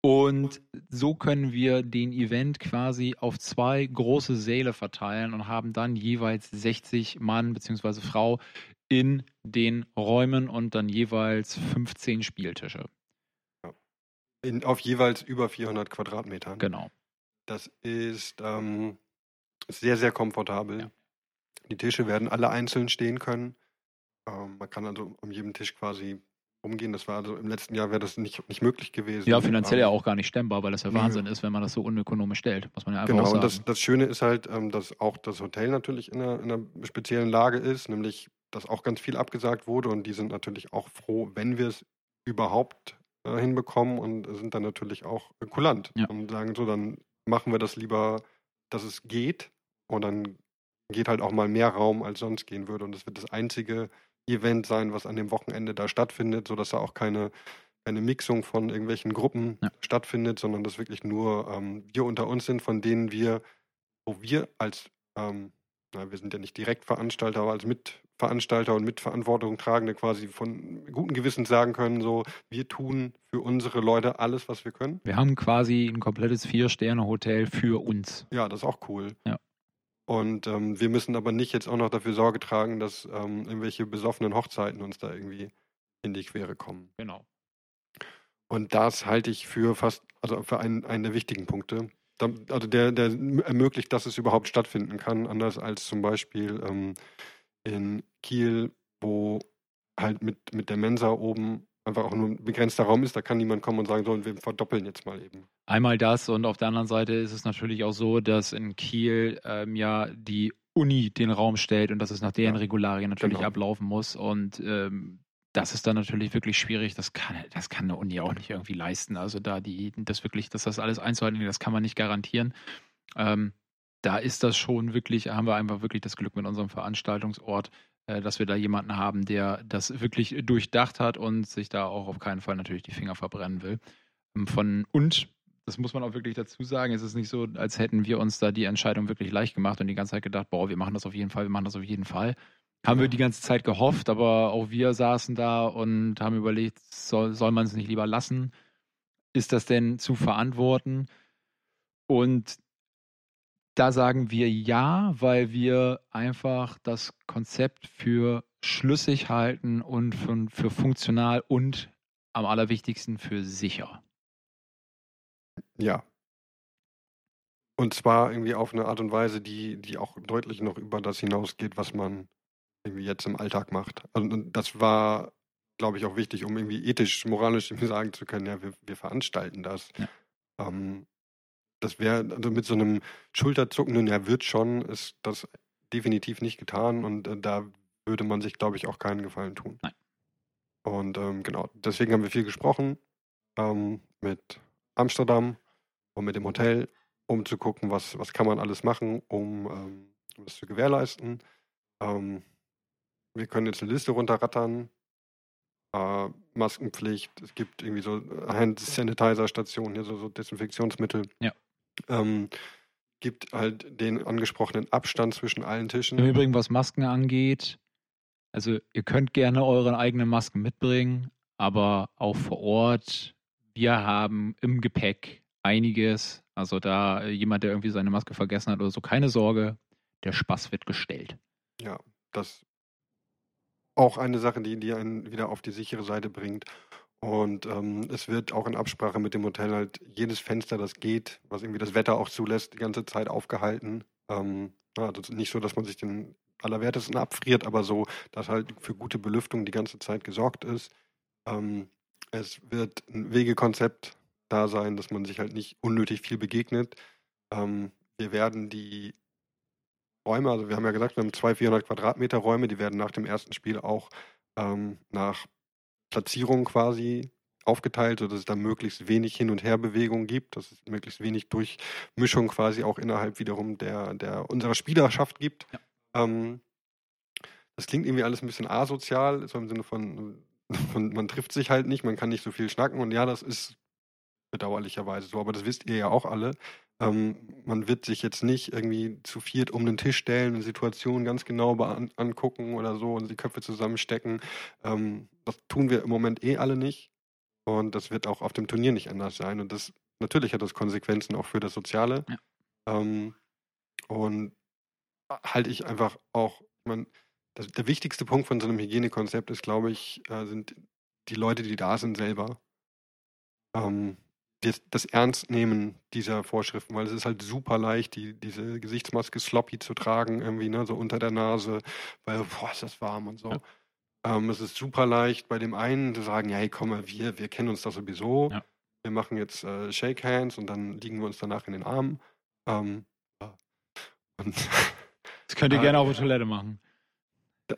Und so können wir den Event quasi auf zwei große Säle verteilen und haben dann jeweils 60 Mann bzw. Frau in den Räumen und dann jeweils 15 Spieltische. In, auf jeweils über 400 Quadratmetern. Genau. Das ist ähm, sehr, sehr komfortabel. Ja. Die Tische werden alle einzeln stehen können. Ähm, man kann also um jeden Tisch quasi umgehen. Das war also im letzten Jahr wäre das nicht, nicht möglich gewesen. Ja, finanziell ja ähm, auch gar nicht stemmbar, weil das ja Wahnsinn ja. ist, wenn man das so unökonomisch stellt, muss man ja einfach genau, sagen. und das, das Schöne ist halt, ähm, dass auch das Hotel natürlich in einer, in einer speziellen Lage ist, nämlich dass auch ganz viel abgesagt wurde und die sind natürlich auch froh, wenn wir es überhaupt äh, hinbekommen und sind dann natürlich auch kulant ja. und sagen so, dann machen wir das lieber, dass es geht und dann geht halt auch mal mehr Raum, als sonst gehen würde und es wird das einzige Event sein, was an dem Wochenende da stattfindet, sodass da auch keine, keine Mixung von irgendwelchen Gruppen ja. stattfindet, sondern dass wirklich nur ähm, wir unter uns sind, von denen wir, wo wir als ähm, na, wir sind ja nicht direkt Veranstalter, aber als Mitveranstalter und Mitverantwortung tragende quasi von gutem Gewissen sagen können, so, wir tun für unsere Leute alles, was wir können. Wir haben quasi ein komplettes Vier-Sterne-Hotel für uns. Ja, das ist auch cool. Ja. Und ähm, wir müssen aber nicht jetzt auch noch dafür Sorge tragen, dass ähm, irgendwelche besoffenen Hochzeiten uns da irgendwie in die Quere kommen. Genau. Und das halte ich für fast, also für einen, einen der wichtigen Punkte also der, der ermöglicht, dass es überhaupt stattfinden kann, anders als zum Beispiel ähm, in Kiel, wo halt mit, mit der Mensa oben einfach auch nur ein begrenzter Raum ist, da kann niemand kommen und sagen, so, wir verdoppeln jetzt mal eben. Einmal das und auf der anderen Seite ist es natürlich auch so, dass in Kiel ähm, ja die Uni den Raum stellt und dass es nach deren ja, Regularien natürlich genau. ablaufen muss und ähm, das ist dann natürlich wirklich schwierig. Das kann, das kann eine Uni auch nicht irgendwie leisten. Also da die, das wirklich, dass das alles einzuhalten, das kann man nicht garantieren. Ähm, da ist das schon wirklich, haben wir einfach wirklich das Glück mit unserem Veranstaltungsort, äh, dass wir da jemanden haben, der das wirklich durchdacht hat und sich da auch auf keinen Fall natürlich die Finger verbrennen will. Ähm, von und das muss man auch wirklich dazu sagen. Es ist nicht so, als hätten wir uns da die Entscheidung wirklich leicht gemacht und die ganze Zeit gedacht, boah, wir machen das auf jeden Fall, wir machen das auf jeden Fall haben wir die ganze Zeit gehofft, aber auch wir saßen da und haben überlegt, soll, soll man es nicht lieber lassen? Ist das denn zu verantworten? Und da sagen wir ja, weil wir einfach das Konzept für schlüssig halten und für, für funktional und am allerwichtigsten für sicher. Ja. Und zwar irgendwie auf eine Art und Weise, die, die auch deutlich noch über das hinausgeht, was man irgendwie jetzt im Alltag macht. Und, das war, glaube ich, auch wichtig, um irgendwie ethisch, moralisch sagen zu können, ja, wir, wir veranstalten das. Ja. Ähm, das wäre, also mit so einem schulterzuckenden, ja, wird schon, ist das definitiv nicht getan und äh, da würde man sich, glaube ich, auch keinen Gefallen tun. Nein. Und ähm, genau, deswegen haben wir viel gesprochen ähm, mit Amsterdam und mit dem Hotel, um zu gucken, was, was kann man alles machen, um ähm, das zu gewährleisten. Ähm, wir können jetzt eine Liste runterrattern. Äh, Maskenpflicht, es gibt irgendwie so Hand-Sanitizer-Stationen, hier so, so Desinfektionsmittel. Ja. Ähm, gibt halt den angesprochenen Abstand zwischen allen Tischen. Im Übrigen, was Masken angeht, also ihr könnt gerne eure eigenen Masken mitbringen, aber auch vor Ort, wir haben im Gepäck einiges. Also da jemand, der irgendwie seine Maske vergessen hat oder so, keine Sorge, der Spaß wird gestellt. Ja, das auch eine Sache, die, die einen wieder auf die sichere Seite bringt. Und ähm, es wird auch in Absprache mit dem Hotel halt jedes Fenster, das geht, was irgendwie das Wetter auch zulässt, die ganze Zeit aufgehalten. Ähm, also nicht so, dass man sich den Allerwertesten abfriert, aber so, dass halt für gute Belüftung die ganze Zeit gesorgt ist. Ähm, es wird ein Wegekonzept da sein, dass man sich halt nicht unnötig viel begegnet. Ähm, wir werden die Räume, also wir haben ja gesagt, wir haben zwei 400 Quadratmeter Räume, die werden nach dem ersten Spiel auch ähm, nach Platzierung quasi aufgeteilt, sodass es da möglichst wenig Hin- und Herbewegung gibt, dass es möglichst wenig Durchmischung quasi auch innerhalb wiederum der, der unserer Spielerschaft gibt. Ja. Ähm, das klingt irgendwie alles ein bisschen asozial, so im Sinne von, von, man trifft sich halt nicht, man kann nicht so viel schnacken und ja, das ist bedauerlicherweise so, aber das wisst ihr ja auch alle. Ähm, man wird sich jetzt nicht irgendwie zu viert um den Tisch stellen und Situationen ganz genau an, angucken oder so und die Köpfe zusammenstecken. Ähm, das tun wir im Moment eh alle nicht. Und das wird auch auf dem Turnier nicht anders sein. Und das natürlich hat das Konsequenzen auch für das Soziale. Ja. Ähm, und halte ich einfach auch, ich meine, der wichtigste Punkt von so einem Hygienekonzept ist, glaube ich, äh, sind die Leute, die da sind, selber. Ähm, das, Ernstnehmen dieser Vorschriften, weil es ist halt super leicht, die, diese Gesichtsmaske sloppy zu tragen, irgendwie, ne, so unter der Nase, weil, boah, ist das warm und so. Ja. Ähm, es ist super leicht, bei dem einen zu sagen, ja, hey, komm mal, wir, wir kennen uns das sowieso. Ja. Wir machen jetzt äh, Shake Hands und dann liegen wir uns danach in den Armen. Ähm, das könnt ihr gerne auf der Toilette machen.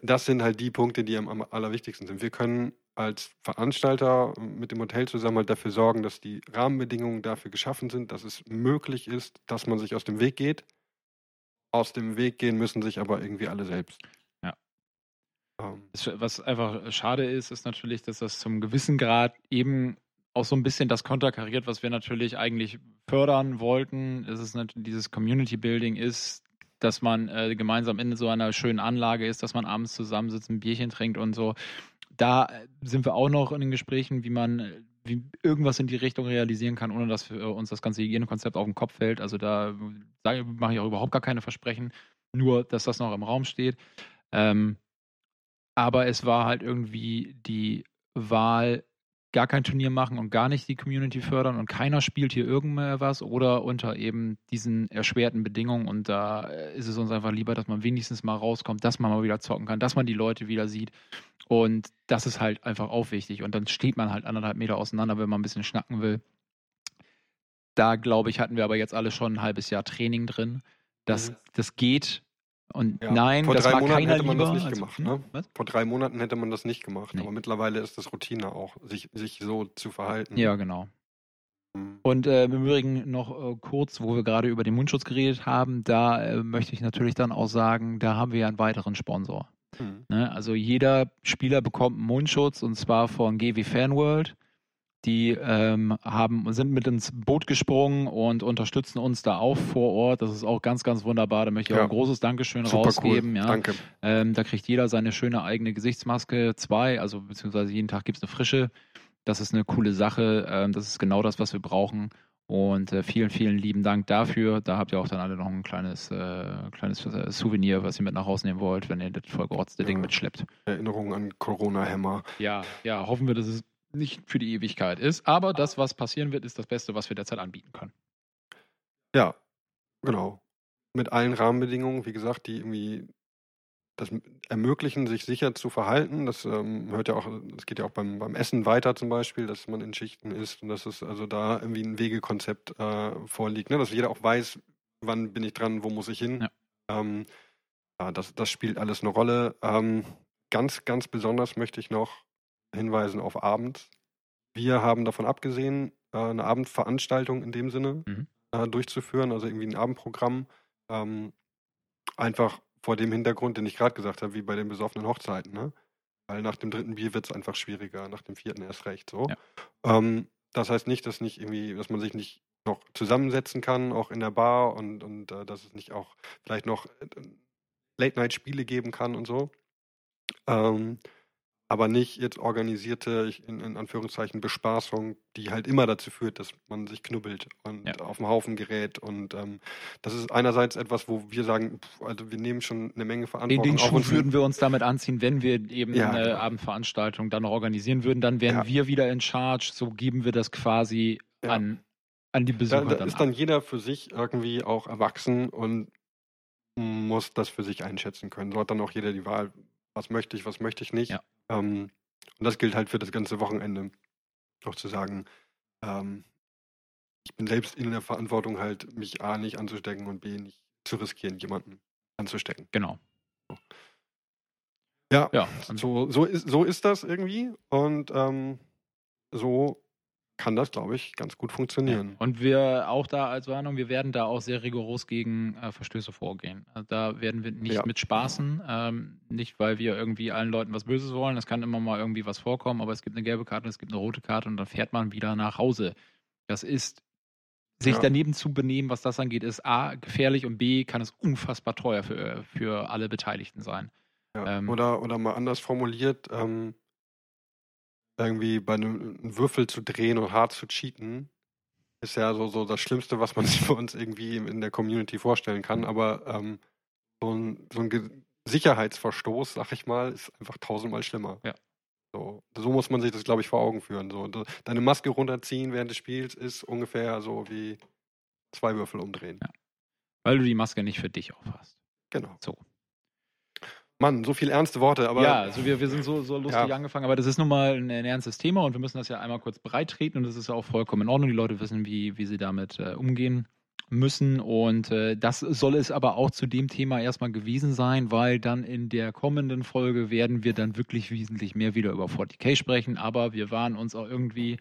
Das sind halt die Punkte, die am, am allerwichtigsten sind. Wir können als Veranstalter mit dem Hotel zusammen halt dafür sorgen, dass die Rahmenbedingungen dafür geschaffen sind, dass es möglich ist, dass man sich aus dem Weg geht. Aus dem Weg gehen müssen sich aber irgendwie alle selbst. Ja. Ähm. Was einfach schade ist, ist natürlich, dass das zum gewissen Grad eben auch so ein bisschen das konterkariert, was wir natürlich eigentlich fördern wollten. Es ist natürlich dieses Community Building ist, dass man äh, gemeinsam in so einer schönen Anlage ist, dass man abends zusammensitzt, ein Bierchen trinkt und so da äh, sind wir auch noch in den Gesprächen, wie man äh, wie irgendwas in die Richtung realisieren kann, ohne dass uns das ganze Hygienekonzept auf den Kopf fällt. Also da mache ich auch überhaupt gar keine Versprechen, nur dass das noch im Raum steht. Ähm, aber es war halt irgendwie die Wahl gar kein Turnier machen und gar nicht die Community fördern und keiner spielt hier irgendwas oder unter eben diesen erschwerten Bedingungen und da ist es uns einfach lieber, dass man wenigstens mal rauskommt, dass man mal wieder zocken kann, dass man die Leute wieder sieht und das ist halt einfach auch wichtig und dann steht man halt anderthalb Meter auseinander, wenn man ein bisschen schnacken will. Da glaube ich, hatten wir aber jetzt alle schon ein halbes Jahr Training drin. Das, mhm. das geht, und ja, nein, vor das drei war Monaten keiner hätte man lieber. das nicht gemacht. Ne? Was? Vor drei Monaten hätte man das nicht gemacht. Nee. Aber mittlerweile ist das Routine auch, sich, sich so zu verhalten. Ja, genau. Und äh, im Übrigen noch äh, kurz, wo wir gerade über den Mundschutz geredet haben, da äh, möchte ich natürlich dann auch sagen, da haben wir ja einen weiteren Sponsor. Mhm. Ne? Also jeder Spieler bekommt einen Mundschutz und zwar von GW Fanworld. Die ähm, haben, sind mit ins Boot gesprungen und unterstützen uns da auch vor Ort. Das ist auch ganz, ganz wunderbar. Da möchte ich ja. auch ein großes Dankeschön Super rausgeben. Cool. Ja. Danke. Ähm, da kriegt jeder seine schöne eigene Gesichtsmaske. Zwei, also beziehungsweise jeden Tag gibt es eine frische. Das ist eine coole Sache. Ähm, das ist genau das, was wir brauchen. Und äh, vielen, vielen lieben Dank dafür. Da habt ihr auch dann alle noch ein kleines, äh, kleines äh, Souvenir, was ihr mit nach Hause nehmen wollt, wenn ihr das vollgerotzte ja. Ding mitschleppt. Erinnerungen an Corona-Hämmer. Ja, ja, hoffen wir, dass es nicht für die Ewigkeit ist. Aber das, was passieren wird, ist das Beste, was wir derzeit anbieten können. Ja, genau. Mit allen Rahmenbedingungen, wie gesagt, die irgendwie das ermöglichen, sich sicher zu verhalten. Das ähm, hört ja auch, das geht ja auch beim, beim Essen weiter zum Beispiel, dass man in Schichten isst und dass es also da irgendwie ein Wegekonzept äh, vorliegt, ne? dass jeder auch weiß, wann bin ich dran, wo muss ich hin. Ja. Ähm, ja, das, das spielt alles eine Rolle. Ähm, ganz, ganz besonders möchte ich noch hinweisen auf Abend. Wir haben davon abgesehen, äh, eine Abendveranstaltung in dem Sinne mhm. äh, durchzuführen, also irgendwie ein Abendprogramm. Ähm, einfach vor dem Hintergrund, den ich gerade gesagt habe, wie bei den besoffenen Hochzeiten, ne? Weil nach dem dritten Bier wird es einfach schwieriger, nach dem vierten erst recht so. Ja. Ähm, das heißt nicht, dass nicht irgendwie, dass man sich nicht noch zusammensetzen kann, auch in der Bar und, und äh, dass es nicht auch vielleicht noch äh, Late-Night-Spiele geben kann und so. Ähm, aber nicht jetzt organisierte, in, in, Anführungszeichen, Bespaßung, die halt immer dazu führt, dass man sich knubbelt und ja. auf dem Haufen gerät. Und ähm, das ist einerseits etwas, wo wir sagen, pff, also wir nehmen schon eine Menge Verantwortung. In den Schuh würden wir uns damit anziehen, wenn wir eben ja, eine genau. Abendveranstaltung dann noch organisieren würden, dann wären ja. wir wieder in Charge, so geben wir das quasi an, an die Besucher. Da, da dann ist ab. dann jeder für sich irgendwie auch erwachsen und muss das für sich einschätzen können. So hat dann auch jeder die Wahl, was möchte ich, was möchte ich nicht. Ja. Ähm, und das gilt halt für das ganze Wochenende. Auch zu sagen, ähm, ich bin selbst in der Verantwortung, halt mich A nicht anzustecken und B nicht zu riskieren, jemanden anzustecken. Genau. So. Ja, ja so, so, ist, so ist das irgendwie. Und ähm, so kann das, glaube ich, ganz gut funktionieren. Ja. Und wir auch da als Warnung, wir werden da auch sehr rigoros gegen äh, Verstöße vorgehen. Also da werden wir nicht ja. mit spaßen, ähm, nicht weil wir irgendwie allen Leuten was Böses wollen. Es kann immer mal irgendwie was vorkommen, aber es gibt eine gelbe Karte und es gibt eine rote Karte und dann fährt man wieder nach Hause. Das ist sich ja. daneben zu benehmen, was das angeht, ist A, gefährlich und B, kann es unfassbar teuer für, für alle Beteiligten sein. Ja. Ähm, oder, oder mal anders formuliert, ähm, irgendwie bei einem Würfel zu drehen und hart zu cheaten, ist ja so, so das Schlimmste, was man sich für uns irgendwie in der Community vorstellen kann. Aber ähm, so ein, so ein Sicherheitsverstoß, sag ich mal, ist einfach tausendmal schlimmer. Ja. So, so muss man sich das, glaube ich, vor Augen führen. So, deine Maske runterziehen während des Spiels ist ungefähr so wie zwei Würfel umdrehen. Ja. Weil du die Maske nicht für dich aufhast. Genau. So. Mann, so viele ernste Worte, aber. Ja, also wir, wir sind so, so lustig ja. angefangen, aber das ist nun mal ein, ein, ernstes Thema und wir müssen das ja einmal kurz breit treten und das ist ja auch vollkommen in Ordnung. Die Leute wissen, wie, wie sie damit äh, umgehen müssen und äh, das soll es aber auch zu dem Thema erstmal gewesen sein, weil dann in der kommenden Folge werden wir dann wirklich wesentlich mehr wieder über 40k sprechen, aber wir waren uns auch irgendwie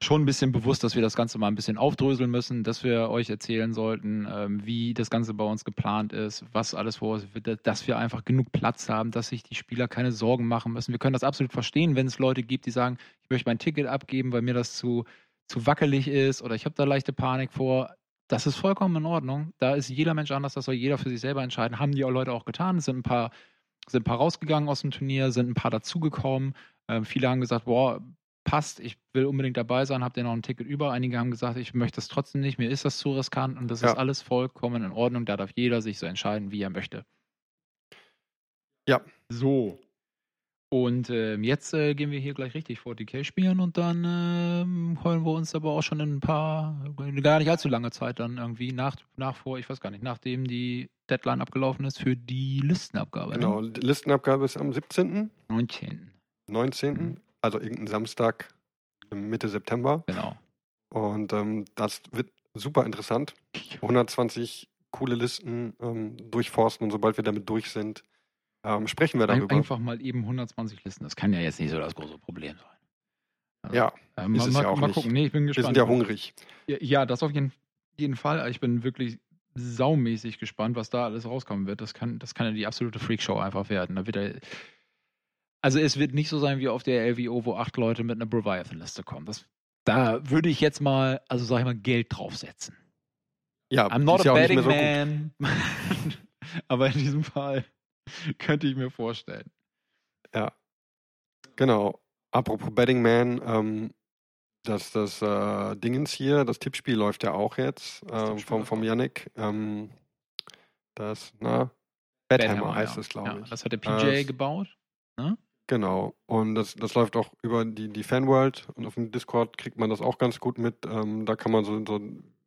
schon ein bisschen bewusst, dass wir das Ganze mal ein bisschen aufdröseln müssen, dass wir euch erzählen sollten, ähm, wie das Ganze bei uns geplant ist, was alles vor uns wird, dass wir einfach genug Platz haben, dass sich die Spieler keine Sorgen machen müssen. Wir können das absolut verstehen, wenn es Leute gibt, die sagen, ich möchte mein Ticket abgeben, weil mir das zu, zu wackelig ist oder ich habe da leichte Panik vor. Das ist vollkommen in Ordnung. Da ist jeder Mensch anders, das soll jeder für sich selber entscheiden. Haben die auch Leute auch getan. Es sind ein paar, sind ein paar rausgegangen aus dem Turnier, sind ein paar dazugekommen. Ähm, viele haben gesagt, boah, passt, ich will unbedingt dabei sein, habt ihr noch ein Ticket über. Einige haben gesagt, ich möchte das trotzdem nicht, mir ist das zu riskant und das ja. ist alles vollkommen in Ordnung. Da darf jeder sich so entscheiden, wie er möchte. Ja. So. Und äh, jetzt äh, gehen wir hier gleich richtig 40k spielen und dann äh, holen wir uns aber auch schon in ein paar, gar nicht allzu lange Zeit dann irgendwie nach, nach vor, ich weiß gar nicht, nachdem die Deadline abgelaufen ist für die Listenabgabe. Ne? Genau, die Listenabgabe ist am 17. 19. 19. Also irgendein Samstag Mitte September. Genau. Und ähm, das wird super interessant. 120 coole Listen ähm, durchforsten und sobald wir damit durch sind, ähm, sprechen wir darüber. Einfach mal eben 120 Listen. Das kann ja jetzt nicht so das große Problem sein. Also, ja, äh, mal, mal, ja mal gucken. Nee, ich bin gespannt. Wir sind ja hungrig. Ja, ja, das auf jeden, jeden Fall. Ich bin wirklich saumäßig gespannt, was da alles rauskommen wird. Das kann, das kann ja die absolute Freakshow einfach werden. Da wird er also es wird nicht so sein wie auf der LWO, wo acht Leute mit einer Leviathan-Liste kommen. Das, da würde ich jetzt mal, also sag ich mal, Geld draufsetzen. Ja, I'm not ist a ja betting mehr so man. Aber in diesem Fall könnte ich mir vorstellen. Ja. Genau. Apropos Betting Man, ähm, das, das äh, Dingens hier, das Tippspiel läuft ja auch jetzt ähm, vom, vom. Yannick. Ähm, das, na, Bethammer heißt ja. es, glaube ja, ich. Das hat der Äh, PJ es- gebaut. Genau. Und das, das läuft auch über die, die Fanworld und auf dem Discord kriegt man das auch ganz gut mit. Ähm, da kann man so, so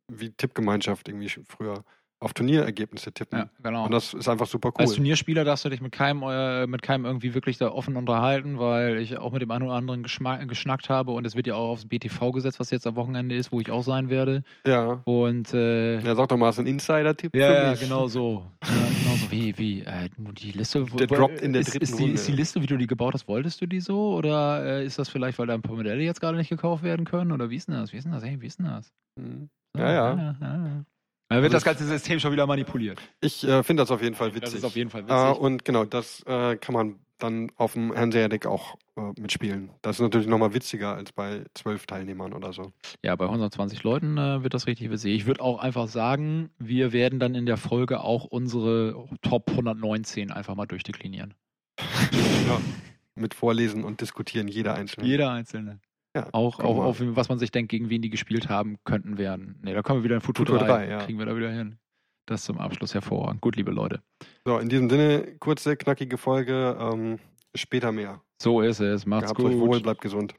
wie Tippgemeinschaft irgendwie früher auf Turnierergebnisse tippen. Ja, genau. Und das ist einfach super cool. Als Turnierspieler darfst du dich mit keinem, äh, mit keinem irgendwie wirklich da offen unterhalten, weil ich auch mit dem einen oder anderen geschmack, geschnackt habe und es wird ja auch aufs BTV gesetzt, was jetzt am Wochenende ist, wo ich auch sein werde. ja. Und äh, Ja, sag doch mal, ist ein Insider-Tipp Ja, ja, genau so. Ja, genau so. Wie, wie, äh, die Liste. wo- Der droppt in der ist, dritten ist, die, Runde. ist die Liste, wie du die gebaut hast, wolltest du die so? Oder äh, ist das vielleicht, weil da ein paar Modelle jetzt gerade nicht gekauft werden können? Oder wie ist denn das? Wie ist denn das? Hey, wie ist denn das? Mhm. So, Ja, ja. ja, ja. Da wird Also das ganze System schon wieder manipuliert. Ich äh, finde das auf jeden Fall witzig. Das ist auf jeden Fall Äh, witzig. und genau, das äh, kann man dann auf dem Hanseatic auch äh, mitspielen. Das ist natürlich nochmal witziger als bei zwölf Teilnehmern oder so. ja, bei 120 Leuten äh, wird das richtig witzig. Ich würde auch einfach sagen, wir werden dann in der Folge auch unsere Top 119 einfach mal durchdeklinieren. ja. Mit Vorlesen und Diskutieren jeder einzelne. Jeder einzelne. Ja, Auch, auch auf was man sich denkt, gegen wen die gespielt haben könnten werden. Ne, da kommen wir wieder in Futur, Futur 3. drei, ja. Kriegen wir da wieder hin. Das zum Abschluss hervorragend. Gut, liebe Leute. So, in diesem Sinne, kurze, knackige Folge. Ähm, später mehr. So ist es. Macht's Gehabt euch gut. wohl, bleibt gesund.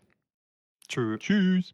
Tschüss. Tschüss.